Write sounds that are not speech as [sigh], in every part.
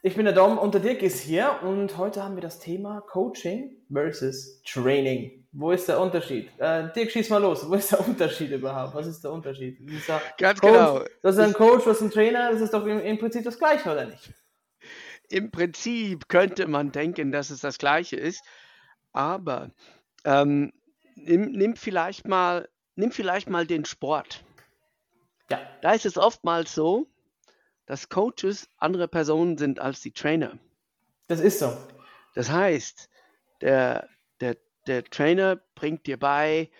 Ich bin der Dom und der Dirk ist hier und heute haben wir das Thema Coaching versus Training. Wo ist der Unterschied? Äh, Dirk, schieß mal los. Wo ist der Unterschied überhaupt? Was ist der Unterschied? Ist Ganz Coach, genau. Das ist ein Coach, was ist ein Trainer? Das ist doch im, im Prinzip das Gleiche, oder nicht? Im Prinzip könnte man denken, dass es das Gleiche ist, aber ähm, nimm, nimm, vielleicht mal, nimm vielleicht mal den Sport. Ja. Da ist es oftmals so, dass Coaches andere Personen sind als die Trainer. Das ist so. Das heißt, der, der, der Trainer bringt dir bei,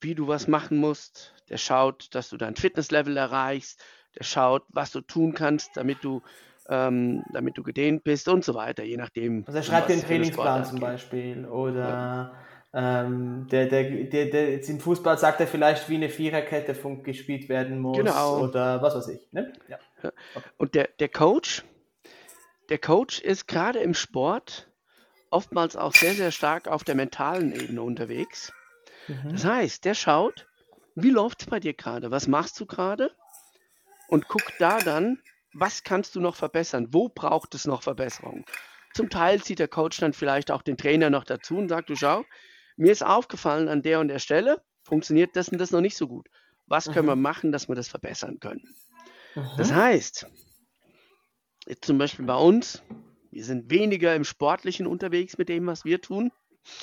wie du was machen musst. Der schaut, dass du dein Fitnesslevel erreichst. Der schaut, was du tun kannst, damit du, ähm, damit du gedehnt bist und so weiter, je nachdem. Also er schreibt den Trainingsplan zum Beispiel oder ja. Ähm, der, der, der, der, jetzt im Fußball sagt er vielleicht, wie eine Viererkette gespielt werden muss genau. oder was weiß ich. Ne? Ja. Okay. Und der, der Coach, der Coach ist gerade im Sport oftmals auch sehr, sehr stark auf der mentalen Ebene unterwegs. Mhm. Das heißt, der schaut, wie läuft es bei dir gerade, was machst du gerade und guckt da dann, was kannst du noch verbessern, wo braucht es noch Verbesserung. Zum Teil zieht der Coach dann vielleicht auch den Trainer noch dazu und sagt, du schau, mir ist aufgefallen, an der und der Stelle funktioniert das und das noch nicht so gut. Was können mhm. wir machen, dass wir das verbessern können? Mhm. Das heißt, jetzt zum Beispiel bei uns, wir sind weniger im Sportlichen unterwegs mit dem, was wir tun.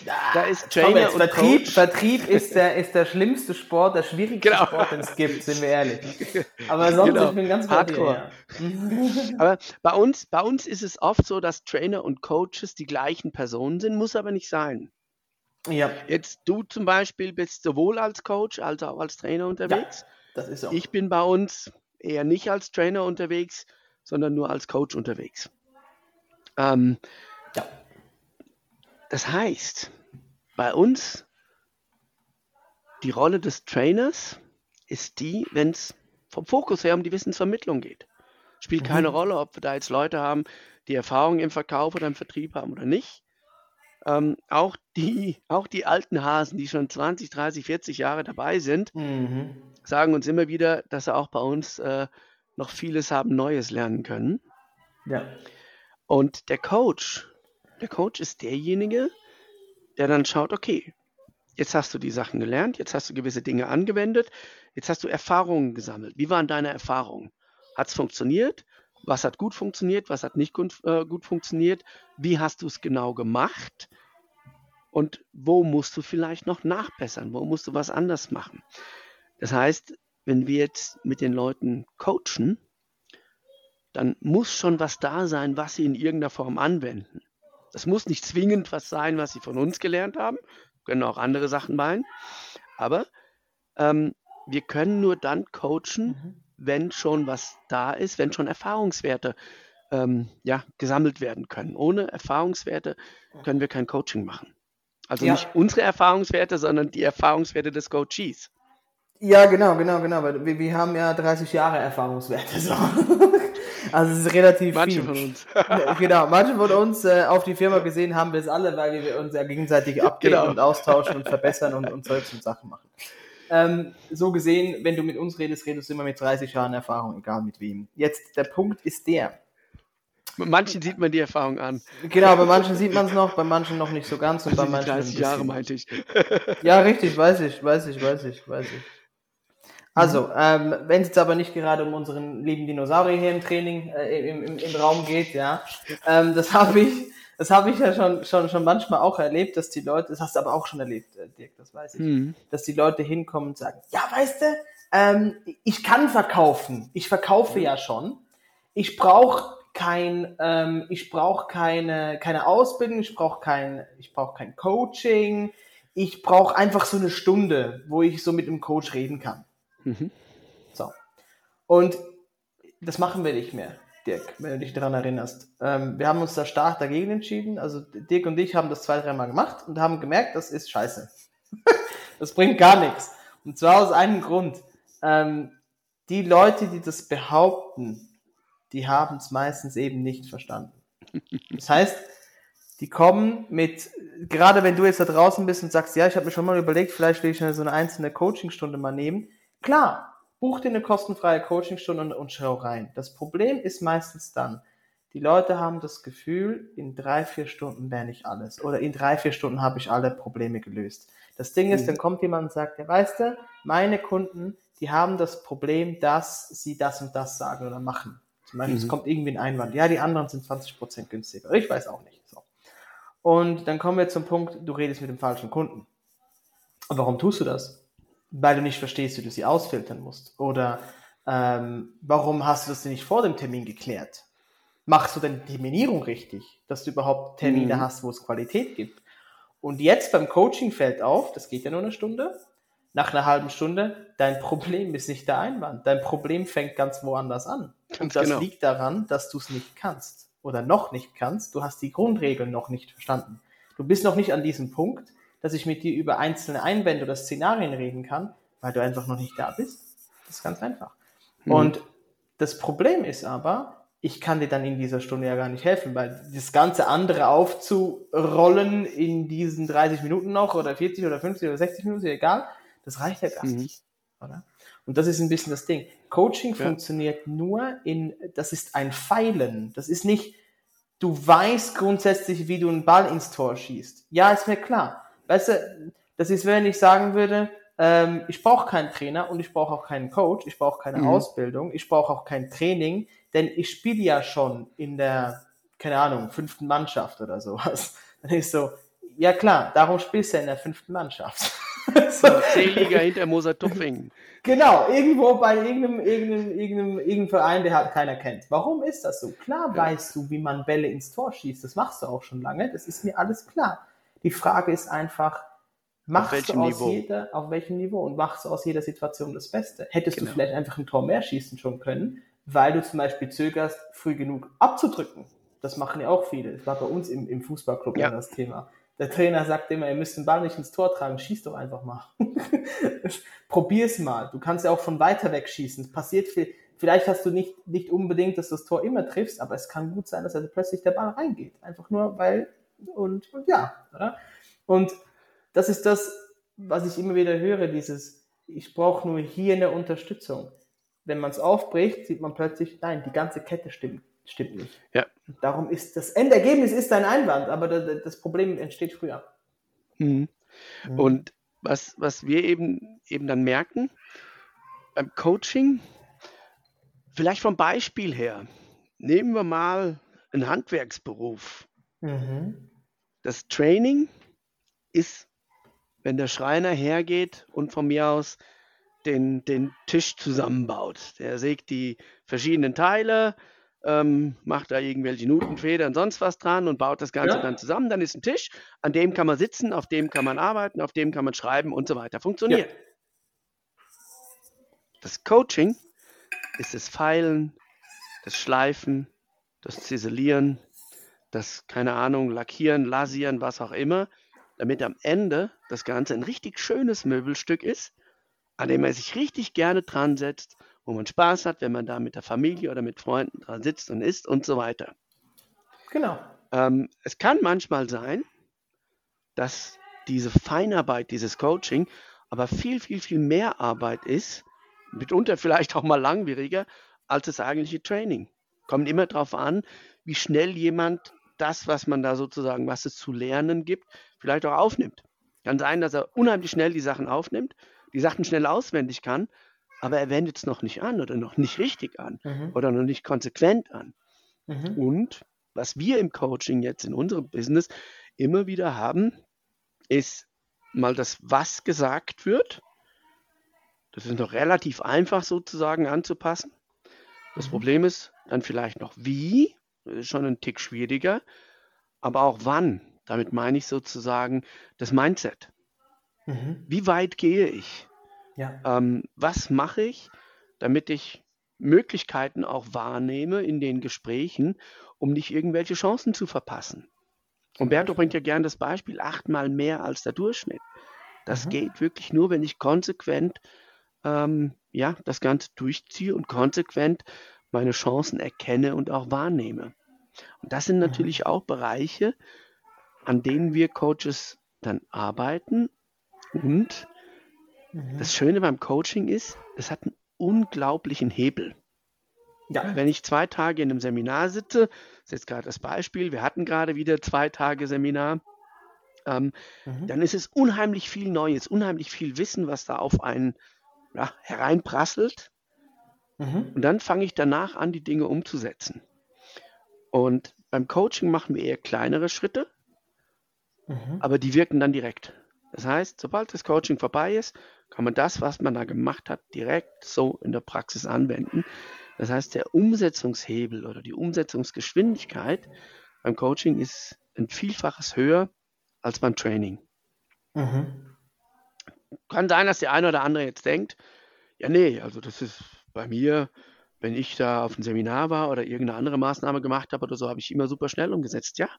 Ja, da ist Trainer und Vertrieb, Coach. Vertrieb [laughs] ist der, ist der schlimmste Sport, der schwierigste genau. Sport, den es gibt, sind wir ehrlich. [laughs] Aber sonst, genau. ich bin ganz Hardcore. Dir, ja. aber bei uns, bei uns ist es oft so, dass Trainer und Coaches die gleichen Personen sind, muss aber nicht sein. Ja. Jetzt du zum Beispiel bist sowohl als Coach als auch als Trainer unterwegs. Ja, das ist so. Ich bin bei uns eher nicht als Trainer unterwegs, sondern nur als Coach unterwegs. Ähm, ja. Das heißt, bei uns die Rolle des Trainers ist die, wenn es vom Fokus her um die Wissensvermittlung geht. Spielt mhm. keine Rolle, ob wir da jetzt Leute haben, die Erfahrung im Verkauf oder im Vertrieb haben oder nicht. Ähm, auch, die, [laughs] auch die alten Hasen, die schon 20, 30, 40 Jahre dabei sind, mhm. sagen uns immer wieder, dass sie auch bei uns äh, noch vieles haben Neues lernen können. Ja. Und der Coach, der Coach ist derjenige, der dann schaut, okay, jetzt hast du die Sachen gelernt, jetzt hast du gewisse Dinge angewendet, jetzt hast du Erfahrungen gesammelt. Wie waren deine Erfahrungen? Hat es funktioniert? Was hat gut funktioniert? Was hat nicht gut, äh, gut funktioniert? Wie hast du es genau gemacht? Und wo musst du vielleicht noch nachbessern? Wo musst du was anders machen? Das heißt, wenn wir jetzt mit den Leuten coachen, dann muss schon was da sein, was sie in irgendeiner Form anwenden. Das muss nicht zwingend was sein, was sie von uns gelernt haben, können auch andere Sachen meinen, aber ähm, wir können nur dann coachen, mhm wenn schon was da ist, wenn schon Erfahrungswerte ähm, ja, gesammelt werden können. Ohne Erfahrungswerte können wir kein Coaching machen. Also ja. nicht unsere Erfahrungswerte, sondern die Erfahrungswerte des Coaches. Ja, genau, genau, genau. Wir, wir haben ja 30 Jahre Erfahrungswerte. So. [laughs] Also es ist relativ manche viel. von uns. [laughs] genau, manche von uns äh, auf die Firma gesehen haben wir es alle, weil wir uns ja gegenseitig [laughs] updaten genau. und austauschen und verbessern und, und solche Sachen machen. Ähm, so gesehen, wenn du mit uns redest, redest du immer mit 30 Jahren Erfahrung, egal mit wem. Jetzt, der Punkt ist der. Bei manchen sieht man die Erfahrung an. Genau, bei manchen sieht man es noch, bei manchen noch nicht so ganz und bei manchen. 30 Jahre meinte ich. [laughs] ja, richtig, weiß ich, weiß ich, weiß ich, weiß ich. Also, ähm, wenn es jetzt aber nicht gerade um unseren lieben Dinosaurier hier im Training, äh, im, im, im Raum geht, ja, ähm, das [laughs] habe ich, das habe ich ja schon, schon, schon manchmal auch erlebt, dass die Leute, das hast du aber auch schon erlebt, äh, Dirk, das weiß ich, mhm. dass die Leute hinkommen und sagen, ja, weißt du, ähm, ich kann verkaufen, ich verkaufe ja schon, ich brauche kein, ähm, ich brauche keine, keine Ausbildung, ich brauche kein, ich brauche kein Coaching, ich brauche einfach so eine Stunde, wo ich so mit dem Coach reden kann. Mhm. So. Und das machen wir nicht mehr. Dirk, wenn du dich daran erinnerst. Ähm, wir haben uns da stark dagegen entschieden. Also Dirk und ich haben das zwei, dreimal gemacht und haben gemerkt, das ist scheiße. [laughs] das bringt gar nichts. Und zwar aus einem Grund. Ähm, die Leute, die das behaupten, die haben es meistens eben nicht verstanden. Das heißt, die kommen mit, gerade wenn du jetzt da draußen bist und sagst, ja, ich habe mir schon mal überlegt, vielleicht will ich so eine einzelne Coachingstunde mal nehmen. Klar, buch dir eine kostenfreie Coachingstunde und, und schau rein. Das Problem ist meistens dann, die Leute haben das Gefühl, in drei, vier Stunden lerne ich alles oder in drei, vier Stunden habe ich alle Probleme gelöst. Das Ding ist, mhm. dann kommt jemand und sagt, ja, weißt du, meine Kunden, die haben das Problem, dass sie das und das sagen oder machen. Zum Beispiel, mhm. es kommt irgendwie ein Einwand. Ja, die anderen sind 20% günstiger. Ich weiß auch nicht. So. Und dann kommen wir zum Punkt, du redest mit dem falschen Kunden. Und warum tust du das? Weil du nicht verstehst, wie du sie ausfiltern musst. Oder ähm, warum hast du das denn nicht vor dem Termin geklärt? Machst du denn die Terminierung richtig, dass du überhaupt Termine mhm. hast, wo es Qualität gibt? Und jetzt beim Coaching fällt auf, das geht ja nur eine Stunde, nach einer halben Stunde, dein Problem ist nicht der Einwand. Dein Problem fängt ganz woanders an. Ganz und das genau. liegt daran, dass du es nicht kannst oder noch nicht kannst. Du hast die Grundregeln noch nicht verstanden. Du bist noch nicht an diesem Punkt, dass ich mit dir über einzelne Einwände oder Szenarien reden kann, weil du einfach noch nicht da bist. Das ist ganz einfach. Mhm. Und das Problem ist aber, ich kann dir dann in dieser Stunde ja gar nicht helfen, weil das ganze andere aufzurollen in diesen 30 Minuten noch oder 40 oder 50 oder 60 Minuten, egal, das reicht ja gar mhm. nicht. Oder? Und das ist ein bisschen das Ding. Coaching ja. funktioniert nur in, das ist ein Pfeilen. Das ist nicht, du weißt grundsätzlich, wie du einen Ball ins Tor schießt. Ja, ist mir klar. Weißt du, das ist, wenn ich sagen würde, ähm, ich brauche keinen Trainer und ich brauche auch keinen Coach, ich brauche keine mhm. Ausbildung, ich brauche auch kein Training, denn ich spiele ja schon in der, keine Ahnung, fünften Mannschaft oder sowas. [laughs] Dann ist so, ja klar, darum spielst du ja in der fünften Mannschaft. [laughs] so. C-Liga hinter Moser Tuffing. [laughs] Genau, irgendwo bei irgendeinem, irgendeinem, irgendeinem, irgendeinem Verein, der halt keiner kennt. Warum ist das so? Klar ja. weißt du, wie man Bälle ins Tor schießt. Das machst du auch schon lange. Das ist mir alles klar. Die Frage ist einfach, machst du aus Niveau? jeder, auf welchem Niveau und machst du aus jeder Situation das Beste? Hättest genau. du vielleicht einfach ein Tor mehr schießen schon können, weil du zum Beispiel zögerst, früh genug abzudrücken. Das machen ja auch viele. Das war bei uns im, im Fußballclub ja. das Thema. Der Trainer sagt immer, ihr müsst den Ball nicht ins Tor tragen, schieß doch einfach mal. [laughs] Probier's mal. Du kannst ja auch von weiter weg schießen. Es passiert viel. Vielleicht hast du nicht, nicht unbedingt, dass du das Tor immer triffst, aber es kann gut sein, dass also plötzlich der Ball reingeht. Einfach nur, weil, und, und ja, oder? Und das ist das, was ich immer wieder höre, dieses, ich brauche nur hier eine Unterstützung. Wenn man es aufbricht, sieht man plötzlich, nein, die ganze Kette stimmt, stimmt nicht. Ja. Darum ist das Endergebnis ist ein Einwand, aber das Problem entsteht früher. Mhm. Mhm. Und was, was wir eben, eben dann merken, beim Coaching, vielleicht vom Beispiel her, nehmen wir mal einen Handwerksberuf. Mhm. Das Training ist, wenn der Schreiner hergeht und von mir aus den, den Tisch zusammenbaut. Der sägt die verschiedenen Teile, ähm, macht da irgendwelche Nutenfedern, sonst was dran und baut das Ganze ja. dann zusammen. Dann ist ein Tisch, an dem kann man sitzen, auf dem kann man arbeiten, auf dem kann man schreiben und so weiter. Funktioniert. Ja. Das Coaching ist das Feilen, das Schleifen, das Ziselieren, das, keine Ahnung, Lackieren, Lasieren, was auch immer, damit am Ende das Ganze ein richtig schönes Möbelstück ist, an dem man sich richtig gerne dran setzt wo man Spaß hat, wenn man da mit der Familie oder mit Freunden dran sitzt und isst und so weiter. Genau. Ähm, es kann manchmal sein, dass diese Feinarbeit, dieses Coaching, aber viel, viel, viel mehr Arbeit ist, mitunter vielleicht auch mal langwieriger, als das eigentliche Training. Kommt immer darauf an, wie schnell jemand das, was man da sozusagen, was es zu lernen gibt, vielleicht auch aufnimmt. Kann sein, dass er unheimlich schnell die Sachen aufnimmt, die Sachen schnell auswendig kann, aber er wendet es noch nicht an oder noch nicht richtig an mhm. oder noch nicht konsequent an. Mhm. Und was wir im Coaching jetzt in unserem Business immer wieder haben, ist mal das, was gesagt wird. Das ist noch relativ einfach sozusagen anzupassen. Das mhm. Problem ist dann vielleicht noch wie, das ist schon ein Tick schwieriger, aber auch wann. Damit meine ich sozusagen das Mindset. Mhm. Wie weit gehe ich? Ja. Ähm, was mache ich, damit ich Möglichkeiten auch wahrnehme in den Gesprächen, um nicht irgendwelche Chancen zu verpassen. Umberto bringt ja gern das Beispiel, achtmal mehr als der Durchschnitt. Das Mhm. geht wirklich nur, wenn ich konsequent ähm, ja, das Ganze durchziehe und konsequent meine Chancen erkenne und auch wahrnehme. Und das sind natürlich auch Bereiche, an denen wir Coaches dann arbeiten. Und Mhm. das Schöne beim Coaching ist, es hat einen unglaublichen Hebel. Ja. Wenn ich zwei Tage in einem Seminar sitze, das ist jetzt gerade das Beispiel, wir hatten gerade wieder zwei Tage Seminar, ähm, Mhm. dann ist es unheimlich viel Neues, unheimlich viel Wissen, was da auf einen ja, hereinprasselt. Mhm. Und dann fange ich danach an, die Dinge umzusetzen. Und beim Coaching machen wir eher kleinere Schritte, Mhm. aber die wirken dann direkt. Das heißt, sobald das Coaching vorbei ist, kann man das, was man da gemacht hat, direkt so in der Praxis anwenden. Das heißt, der Umsetzungshebel oder die Umsetzungsgeschwindigkeit beim Coaching ist ein Vielfaches höher als beim Training. Mhm. Kann sein, dass der eine oder andere jetzt denkt, ja, nee, also das ist bei mir, wenn ich da auf ein Seminar war oder irgendeine andere Maßnahme gemacht habe oder so, habe ich immer super schnell umgesetzt. Ja,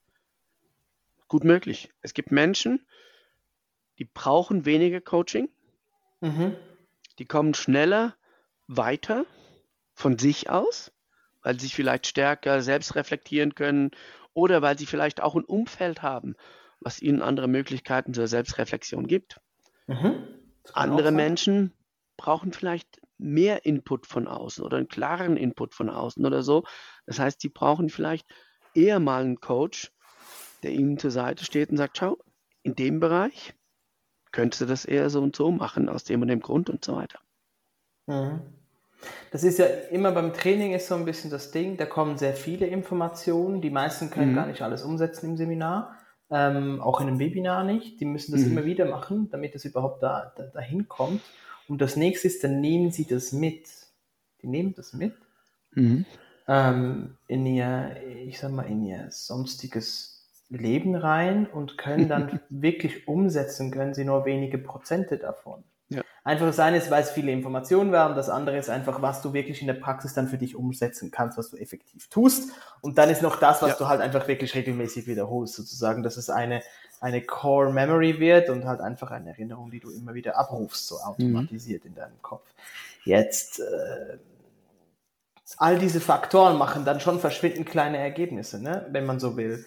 gut möglich. Es gibt Menschen, die brauchen weniger Coaching, Mhm. die kommen schneller weiter von sich aus, weil sie sich vielleicht stärker selbst reflektieren können oder weil sie vielleicht auch ein Umfeld haben, was ihnen andere Möglichkeiten zur Selbstreflexion gibt. Mhm. Andere. Menschen brauchen vielleicht mehr Input von außen oder einen klaren Input von außen oder so. Das heißt, die brauchen vielleicht eher mal einen Coach, der ihnen zur Seite steht und sagt, schau, in dem Bereich könntest du das eher so und so machen, aus dem und dem Grund und so weiter. Mhm. Das ist ja immer beim Training ist so ein bisschen das Ding, da kommen sehr viele Informationen, die meisten können Mhm. gar nicht alles umsetzen im Seminar, ähm, auch in einem Webinar nicht, die müssen das Mhm. immer wieder machen, damit es überhaupt da, da, dahin kommt. Und das nächste ist, dann nehmen sie das mit. Die nehmen das mit Mhm. ähm, in ihr, ich sag mal, in ihr sonstiges Leben rein und können dann [laughs] wirklich umsetzen, können sie nur wenige Prozente davon. Ja. Einfach das eine ist, weil es viele Informationen werden, das andere ist einfach, was du wirklich in der Praxis dann für dich umsetzen kannst, was du effektiv tust. Und dann ist noch das, was Ja. du halt einfach wirklich regelmäßig wiederholst, sozusagen, dass es eine, eine Core Memory wird und halt einfach eine Erinnerung, die du immer wieder abrufst, so automatisiert in deinem Kopf. Jetzt, äh, all diese Faktoren machen dann schon verschwindend kleine Ergebnisse, ne? wenn man so will.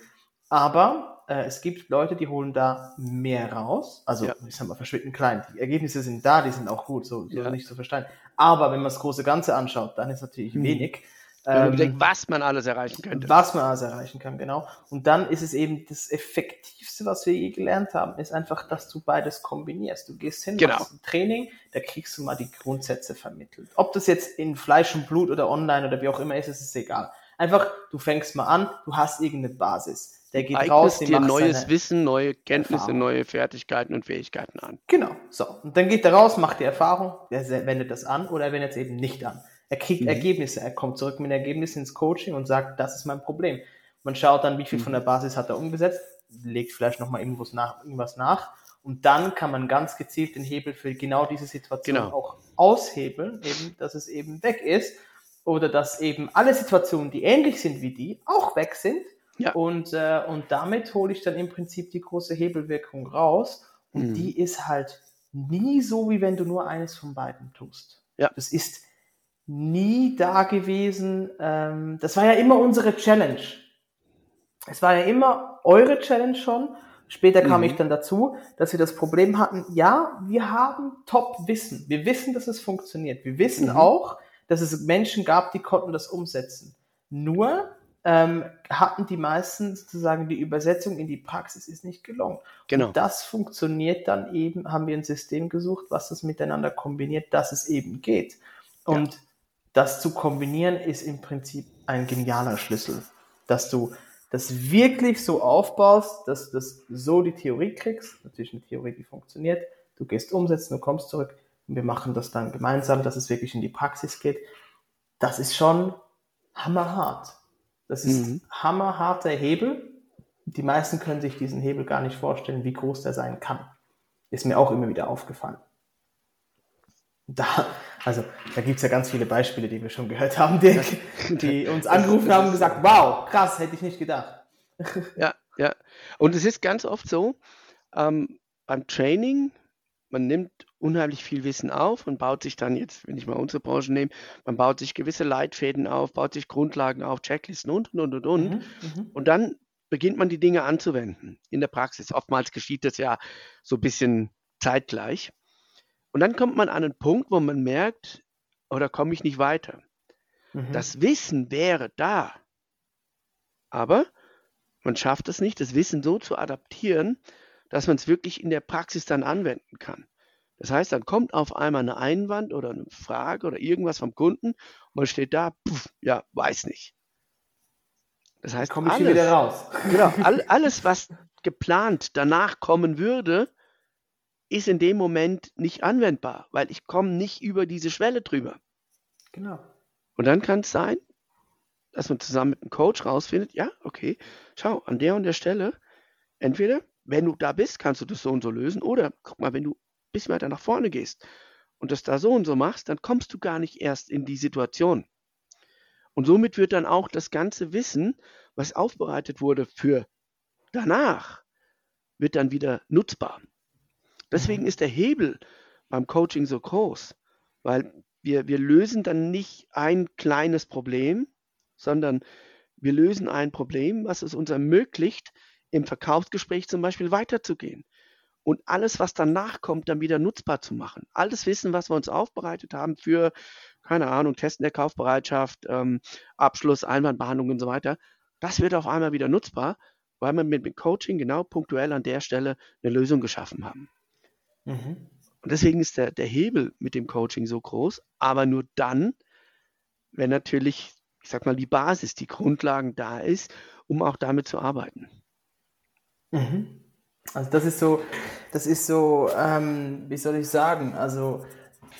Aber äh, es gibt Leute, die holen da mehr raus. Also, Ja. ich sag mal, verschwindend klein. Die Ergebnisse sind da, die sind auch gut, so, so Ja. nicht zu verstehen. Aber wenn man das große Ganze anschaut, dann ist natürlich Mhm. wenig. Ähm, bedenkt, was man alles erreichen könnte. was man alles erreichen kann, genau. Und dann ist es eben das Effektivste, was wir je gelernt haben, ist einfach, dass du beides kombinierst. Du gehst hin, Genau. machst ein Training, da kriegst du mal die Grundsätze vermittelt. Ob das jetzt in Fleisch und Blut oder online oder wie auch immer ist, ist es egal. Einfach, du fängst mal an, du hast irgendeine Basis. Der geht Eignest raus, dir neues Wissen, neue Kenntnisse, Erfahrung. neue Fertigkeiten und Fähigkeiten an. Genau, so. Und dann geht er raus, macht die Erfahrung, er se- wendet das an oder er wendet es eben nicht an. Er kriegt Mhm. Ergebnisse, er kommt zurück mit Ergebnissen ins Coaching und sagt, das ist mein Problem. Man schaut dann, wie viel Mhm. von der Basis hat er umgesetzt, legt vielleicht nochmal irgendwas nach, irgendwas nach und dann kann man ganz gezielt den Hebel für genau diese Situation Genau. auch aushebeln, eben, dass es eben weg ist oder dass eben alle Situationen, die ähnlich sind wie die, auch weg sind Ja. und, äh, und damit hole ich dann im Prinzip die große Hebelwirkung raus. Und Mhm. die ist halt nie so, wie wenn du nur eines von beiden tust. Ja. Das ist nie da gewesen. Ähm, das war ja immer unsere Challenge. Es war ja immer eure Challenge schon. Später kam Mhm. ich dann dazu, dass wir das Problem hatten, ja, wir haben Top-Wissen. Wir wissen, dass es funktioniert. Wir wissen Mhm. auch, dass es Menschen gab, die konnten das umsetzen. Nur ähm, hatten die meisten sozusagen die Übersetzung in die Praxis ist nicht gelungen. Genau. Und das funktioniert dann eben, haben wir ein System gesucht, was das miteinander kombiniert, dass es eben geht. Und das zu kombinieren ist im Prinzip ein genialer Schlüssel, dass du das wirklich so aufbaust, dass du das so die Theorie kriegst, natürlich eine Theorie, die funktioniert, du gehst umsetzen, du kommst zurück und wir machen das dann gemeinsam, dass es wirklich in die Praxis geht. Das ist schon hammerhart. Das ist Mhm. hammerharter Hebel. Die meisten können sich diesen Hebel gar nicht vorstellen, wie groß der sein kann. Ist mir auch immer wieder aufgefallen. Da Also da gibt es ja ganz viele Beispiele, die wir schon gehört haben, die, [laughs] die uns angerufen haben und gesagt, wow, krass, hätte ich nicht gedacht. [laughs] Ja, ja. Und es ist ganz oft so, ähm, beim Training, man nimmt unheimlich viel Wissen auf und baut sich dann jetzt, wenn ich mal unsere Branche nehme, man baut sich gewisse Leitfäden auf, baut sich Grundlagen auf, Checklisten und, und, und, und. Mhm, mhm. und dann beginnt man die Dinge anzuwenden in der Praxis. Oftmals geschieht das ja so ein bisschen zeitgleich. Und dann kommt man an einen Punkt, wo man merkt, oder komme ich nicht weiter. Mhm. Das Wissen wäre da, aber man schafft es nicht, das Wissen so zu adaptieren, dass man es wirklich in der Praxis dann anwenden kann. Das heißt, dann kommt auf einmal eine Einwand oder eine Frage oder irgendwas vom Kunden und man steht da, pff, ja, weiß nicht. Das heißt, komme ich alles, wieder raus. Genau, [laughs] all, alles, was geplant danach kommen würde, ist in dem Moment nicht anwendbar, weil ich komme nicht über diese Schwelle drüber. Genau. Und dann kann es sein, dass man zusammen mit einem Coach rausfindet, ja, okay, schau, an der und der Stelle, entweder, wenn du da bist, kannst du das so und so lösen, oder guck mal, wenn du ein bisschen weiter nach vorne gehst und das da so und so machst, dann kommst du gar nicht erst in die Situation. Und somit wird dann auch das ganze Wissen, was aufbereitet wurde für danach, wird dann wieder nutzbar. Deswegen mhm. ist der Hebel beim Coaching so groß, weil wir, wir lösen dann nicht ein kleines Problem, sondern wir lösen ein Problem, was es uns ermöglicht, im Verkaufsgespräch zum Beispiel weiterzugehen und alles, was danach kommt, dann wieder nutzbar zu machen. Alles Wissen, was wir uns aufbereitet haben für, keine Ahnung, Testen der Kaufbereitschaft, ähm, Abschluss, Einwandbehandlung und so weiter, das wird auf einmal wieder nutzbar, weil wir mit dem Coaching genau punktuell an der Stelle eine Lösung geschaffen haben. Mhm. Und deswegen ist der, der Hebel mit dem Coaching so groß, aber nur dann, wenn natürlich, ich sag mal, die Basis, die Grundlagen da ist, um auch damit zu arbeiten. Mhm. Also das ist so, das ist so, ähm, wie soll ich sagen, also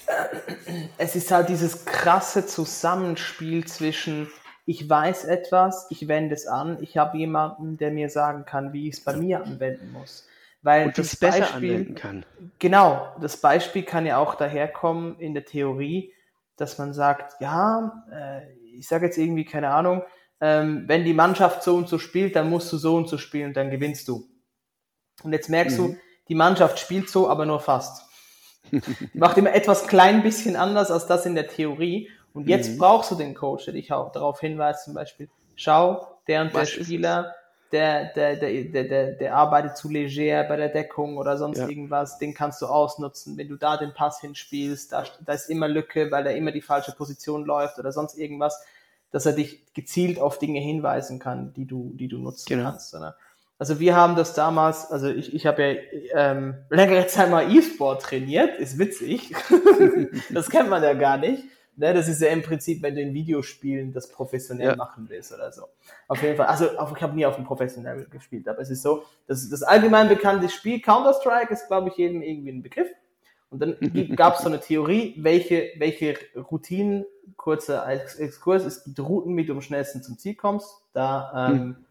äh, es ist halt dieses krasse Zusammenspiel zwischen ich weiß etwas, ich wende es an, ich habe jemanden, der mir sagen kann, wie ich es bei mir anwenden muss. Weil und das, besser Beispiel, anwenden kann. Genau, das Beispiel kann ja auch daherkommen in der Theorie, dass man sagt, ja, äh, ich sage jetzt irgendwie, keine Ahnung, ähm, wenn die Mannschaft so und so spielt, dann musst du so und so spielen, dann gewinnst du. Und jetzt merkst mhm. du, die Mannschaft spielt so, aber nur fast. [laughs] Die macht immer etwas klein bisschen anders als das in der Theorie. Und jetzt mhm. brauchst du den Coach, der dich auch darauf hinweist, zum Beispiel, schau, der und der Was Spieler der, der, der, der, der, der arbeitet zu leger bei der Deckung oder sonst ja. irgendwas, den kannst du ausnutzen. Wenn du da den Pass hinspielst, da, da ist immer Lücke, weil er immer die falsche Position läuft oder sonst irgendwas, dass er dich gezielt auf Dinge hinweisen kann, die du, die du nutzen genau. kannst. Oder? Also wir haben das damals, also ich, ich habe ja ähm, längere Zeit mal E-Sport trainiert, ist witzig. [laughs] das kennt man ja gar nicht. Ne, das ist ja im Prinzip, wenn du in Videospielen das professionell ja. machen willst oder so. Auf jeden Fall. Also ich habe nie auf dem professionell gespielt, aber es ist so, das, das allgemein bekannte Spiel Counter-Strike ist, glaube ich, jedem irgendwie ein Begriff. Und dann [laughs] gab es so eine Theorie, welche, welche Routinen, kurzer Exkurs, es gibt Routen, wie du am schnellsten zum Ziel kommst. Da ähm, hm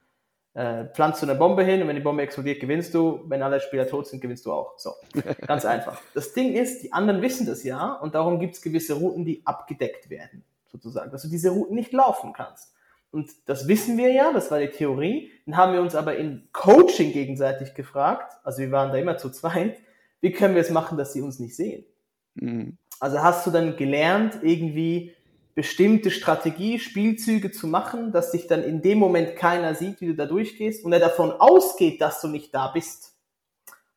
äh, pflanzt du eine Bombe hin und wenn die Bombe explodiert, gewinnst du. Wenn alle Spieler tot sind, gewinnst du auch. So, [laughs] ganz einfach. Das Ding ist, die anderen wissen das ja und darum gibt es gewisse Routen, die abgedeckt werden, sozusagen, dass du diese Routen nicht laufen kannst. Und das wissen wir ja, das war die Theorie. Dann haben wir uns aber in Coaching gegenseitig gefragt, also wir waren da immer zu zweit, wie können wir es machen, dass sie uns nicht sehen? Mhm. Also hast du dann gelernt, irgendwie bestimmte Strategie, Spielzüge zu machen, dass sich dann in dem Moment keiner sieht, wie du da durchgehst und er davon ausgeht, dass du nicht da bist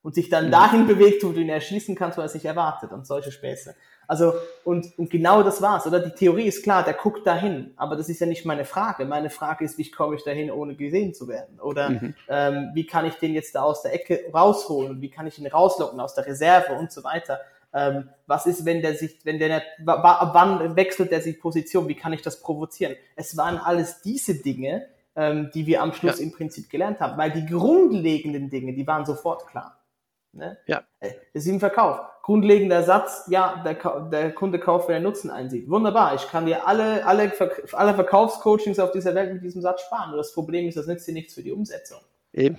und sich dann mhm. dahin bewegt, wo du ihn erschießen kannst, wo er es nicht erwartet und solche Späße. Also, und, und genau das war's, oder? Die Theorie ist klar, der guckt dahin, aber das ist ja nicht meine Frage. Meine Frage ist, wie komme ich dahin, ohne gesehen zu werden? Oder mhm. ähm, wie kann ich den jetzt da aus der Ecke rausholen? Wie kann ich ihn rauslocken aus der Reserve und so weiter? Ähm, was ist, wenn der sich, wenn der, wann wechselt der sich Position? Wie kann ich das provozieren? Es waren alles diese Dinge, ähm, die wir am Schluss ja. im Prinzip gelernt haben, weil die grundlegenden Dinge, die waren sofort klar. Ne? Ja. Äh, das ist im Verkauf. Grundlegender Satz, ja, der, der Kunde kauft, wenn er Nutzen einsieht. Wunderbar, ich kann dir alle, alle, alle Verkaufscoachings auf dieser Welt mit diesem Satz sparen. Nur das Problem ist, das nützt dir nichts für die Umsetzung. Eben.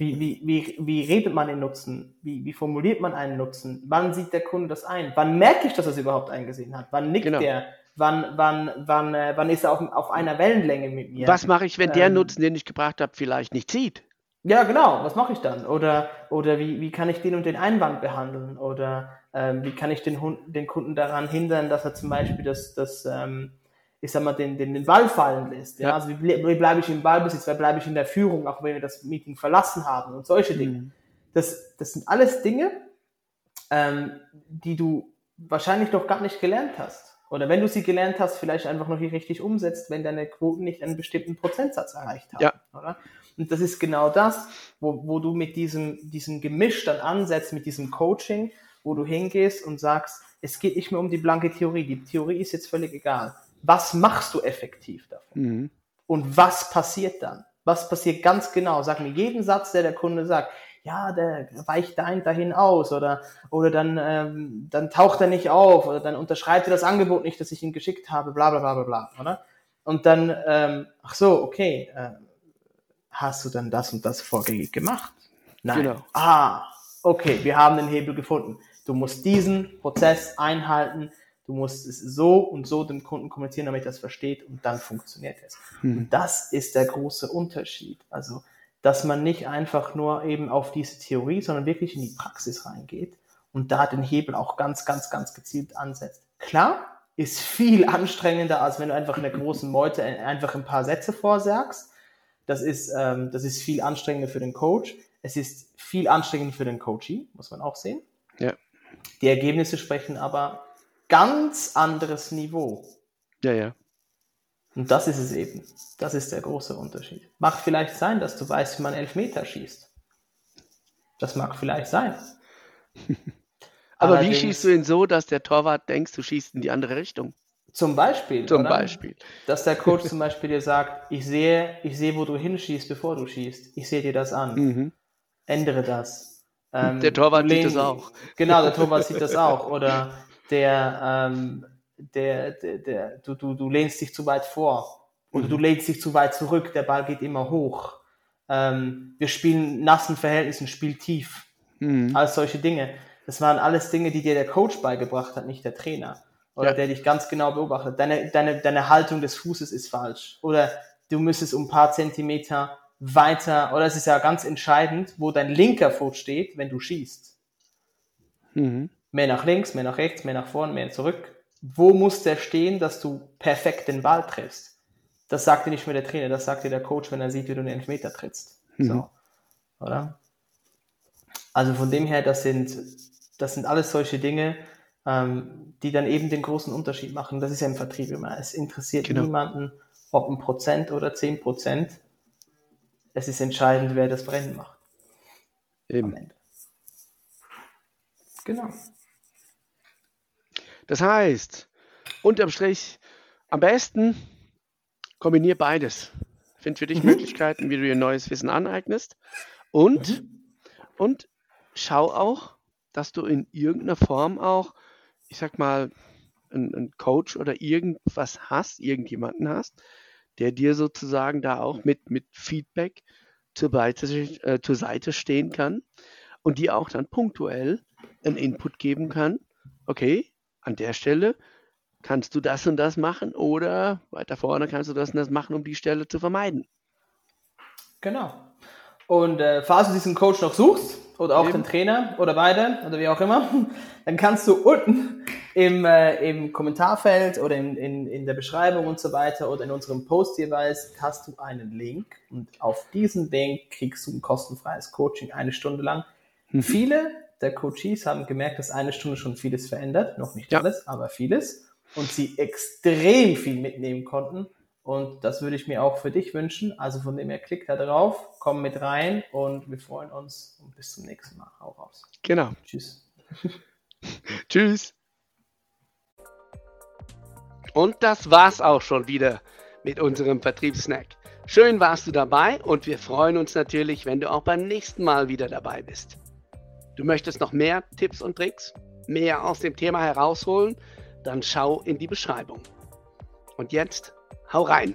Wie, wie, wie, wie redet man den Nutzen? Wie, wie formuliert man einen Nutzen? Wann sieht der Kunde das ein? Wann merke ich, dass er es überhaupt eingesehen hat? Wann nickt genau. er? Wann, wann, wann, äh, wann ist er auf, auf einer Wellenlänge mit mir? Was mache ich, wenn der ähm, Nutzen, den ich gebracht habe, vielleicht nicht zieht? Ja, genau. Was mache ich dann? Oder, oder wie, wie kann ich den und den Einwand behandeln? Oder ähm, wie kann ich den, Hund, den Kunden daran hindern, dass er zum Beispiel das, das ähm, ich sag mal, den, den, den Ball fallen lässt. Ja? ja. Also wie, wie bleibe ich im Ballbesitz, wie bleibe ich in der Führung, auch wenn wir das Meeting verlassen haben und solche Dinge. Mhm. Das, das sind alles Dinge, ähm, die du wahrscheinlich noch gar nicht gelernt hast. Oder wenn du sie gelernt hast, vielleicht einfach noch nicht richtig umsetzt, wenn deine Quoten nicht einen bestimmten Prozentsatz erreicht haben. Ja. Oder? Und das ist genau das, wo, wo du mit diesem, diesem Gemisch dann ansetzt, mit diesem Coaching, wo du hingehst und sagst, es geht nicht mehr um die blanke Theorie. Die Theorie ist jetzt völlig egal was machst du effektiv davon? Mhm. Und was passiert dann? Was passiert ganz genau? Sag mir jeden Satz, der der Kunde sagt, ja, der weicht dahin, dahin aus oder, oder dann, ähm, dann taucht er nicht auf oder dann unterschreibt er das Angebot nicht, das ich ihm geschickt habe, bla bla bla bla bla, oder? Und dann, ähm, ach so, okay, äh, hast du dann das und das vorgängig gemacht? Nein. Genau. Ah, okay, wir haben den Hebel gefunden. Du musst diesen Prozess einhalten, Du musst es so und so dem Kunden kommunizieren, damit er es versteht und dann funktioniert es. Mhm. Und das ist der große Unterschied. Also, dass man nicht einfach nur eben auf diese Theorie, sondern wirklich in die Praxis reingeht und da den Hebel auch ganz, ganz, ganz gezielt ansetzt. Klar, ist viel anstrengender, als wenn du einfach in der großen Meute einfach ein paar Sätze vorsagst. Das ist, ähm, das ist viel anstrengender für den Coach. Es ist viel anstrengender für den Coachee, muss man auch sehen. Ja. Die Ergebnisse sprechen aber ganz anderes Niveau. Ja, ja. Und das ist es eben. Das ist der große Unterschied. Mag vielleicht sein, dass du weißt, wie man Elfmeter schießt. Das mag vielleicht sein. [laughs] Aber Allerdings, wie schießt du ihn so, dass der Torwart denkst, du schießt in die andere Richtung? Zum Beispiel. Zum oder? Beispiel. Dass der Coach [laughs] zum Beispiel dir sagt, ich sehe, ich sehe, wo du hinschießt, bevor du schießt. Ich sehe dir das an. Mhm. Ändere das. Ähm, der Torwart sieht das auch. Genau, der Torwart sieht das auch. Oder [laughs] der, ähm, der, der, der, du, du, du lehnst dich zu weit vor oder mhm. du lehnst dich zu weit zurück, der Ball geht immer hoch. Ähm, wir spielen nassen Verhältnissen, Spiel tief. Mhm. All solche Dinge. Das waren alles Dinge, die dir der Coach beigebracht hat, nicht der Trainer. Oder ja. der dich ganz genau beobachtet. Deine, deine, deine Haltung des Fußes ist falsch. Oder du müsstest um ein paar Zentimeter weiter, oder es ist ja ganz entscheidend, wo dein linker Fuß steht, wenn du schießt. Mhm mehr nach links, mehr nach rechts, mehr nach vorn, mehr zurück. Wo muss der stehen, dass du perfekt den Ball triffst? Das sagt dir nicht mehr der Trainer, das sagt dir der Coach, wenn er sieht, wie du den Elfmeter trittst. Mhm. So, oder? Also von dem her, das sind, das sind alles solche Dinge, ähm, die dann eben den großen Unterschied machen. Das ist ja im Vertrieb immer. Es interessiert genau. niemanden, ob ein Prozent oder zehn Prozent. Es ist entscheidend, wer das Brennen macht. Eben. Genau. Das heißt, unterm Strich, am besten kombinier beides. Find für dich mhm. Möglichkeiten, wie du dir neues Wissen aneignest. Und, mhm. und schau auch, dass du in irgendeiner Form auch, ich sag mal, einen, Coach oder irgendwas hast, irgendjemanden hast, der dir sozusagen da auch mit, mit Feedback zur Seite, äh, zur Seite stehen kann und dir auch dann punktuell einen Input geben kann. Okay, an der Stelle kannst du das und das machen oder weiter vorne kannst du das und das machen, um die Stelle zu vermeiden. Genau. Und äh, falls du diesen Coach noch suchst oder auch Eben. den Trainer oder beide oder wie auch immer, [laughs] dann kannst du unten im, äh, im Kommentarfeld oder in, in, in der Beschreibung und so weiter oder in unserem Post jeweils hast du einen Link und auf diesen Link kriegst du ein kostenfreies Coaching eine Stunde lang. Mhm. Viele der Coaches haben gemerkt, dass eine Stunde schon vieles verändert. Noch nicht ja. alles, aber vieles. Und sie extrem viel mitnehmen konnten. Und das würde ich mir auch für dich wünschen. Also von dem her, klick da drauf, komm mit rein und wir freuen uns und bis zum nächsten Mal. Hau raus. Genau. Tschüss. [laughs] Tschüss. Und das war's auch schon wieder mit unserem Vertriebssnack. Schön warst du dabei und wir freuen uns natürlich, wenn du auch beim nächsten Mal wieder dabei bist. Du möchtest noch mehr Tipps und Tricks, mehr aus dem Thema herausholen, dann schau in die Beschreibung. Und jetzt, hau rein!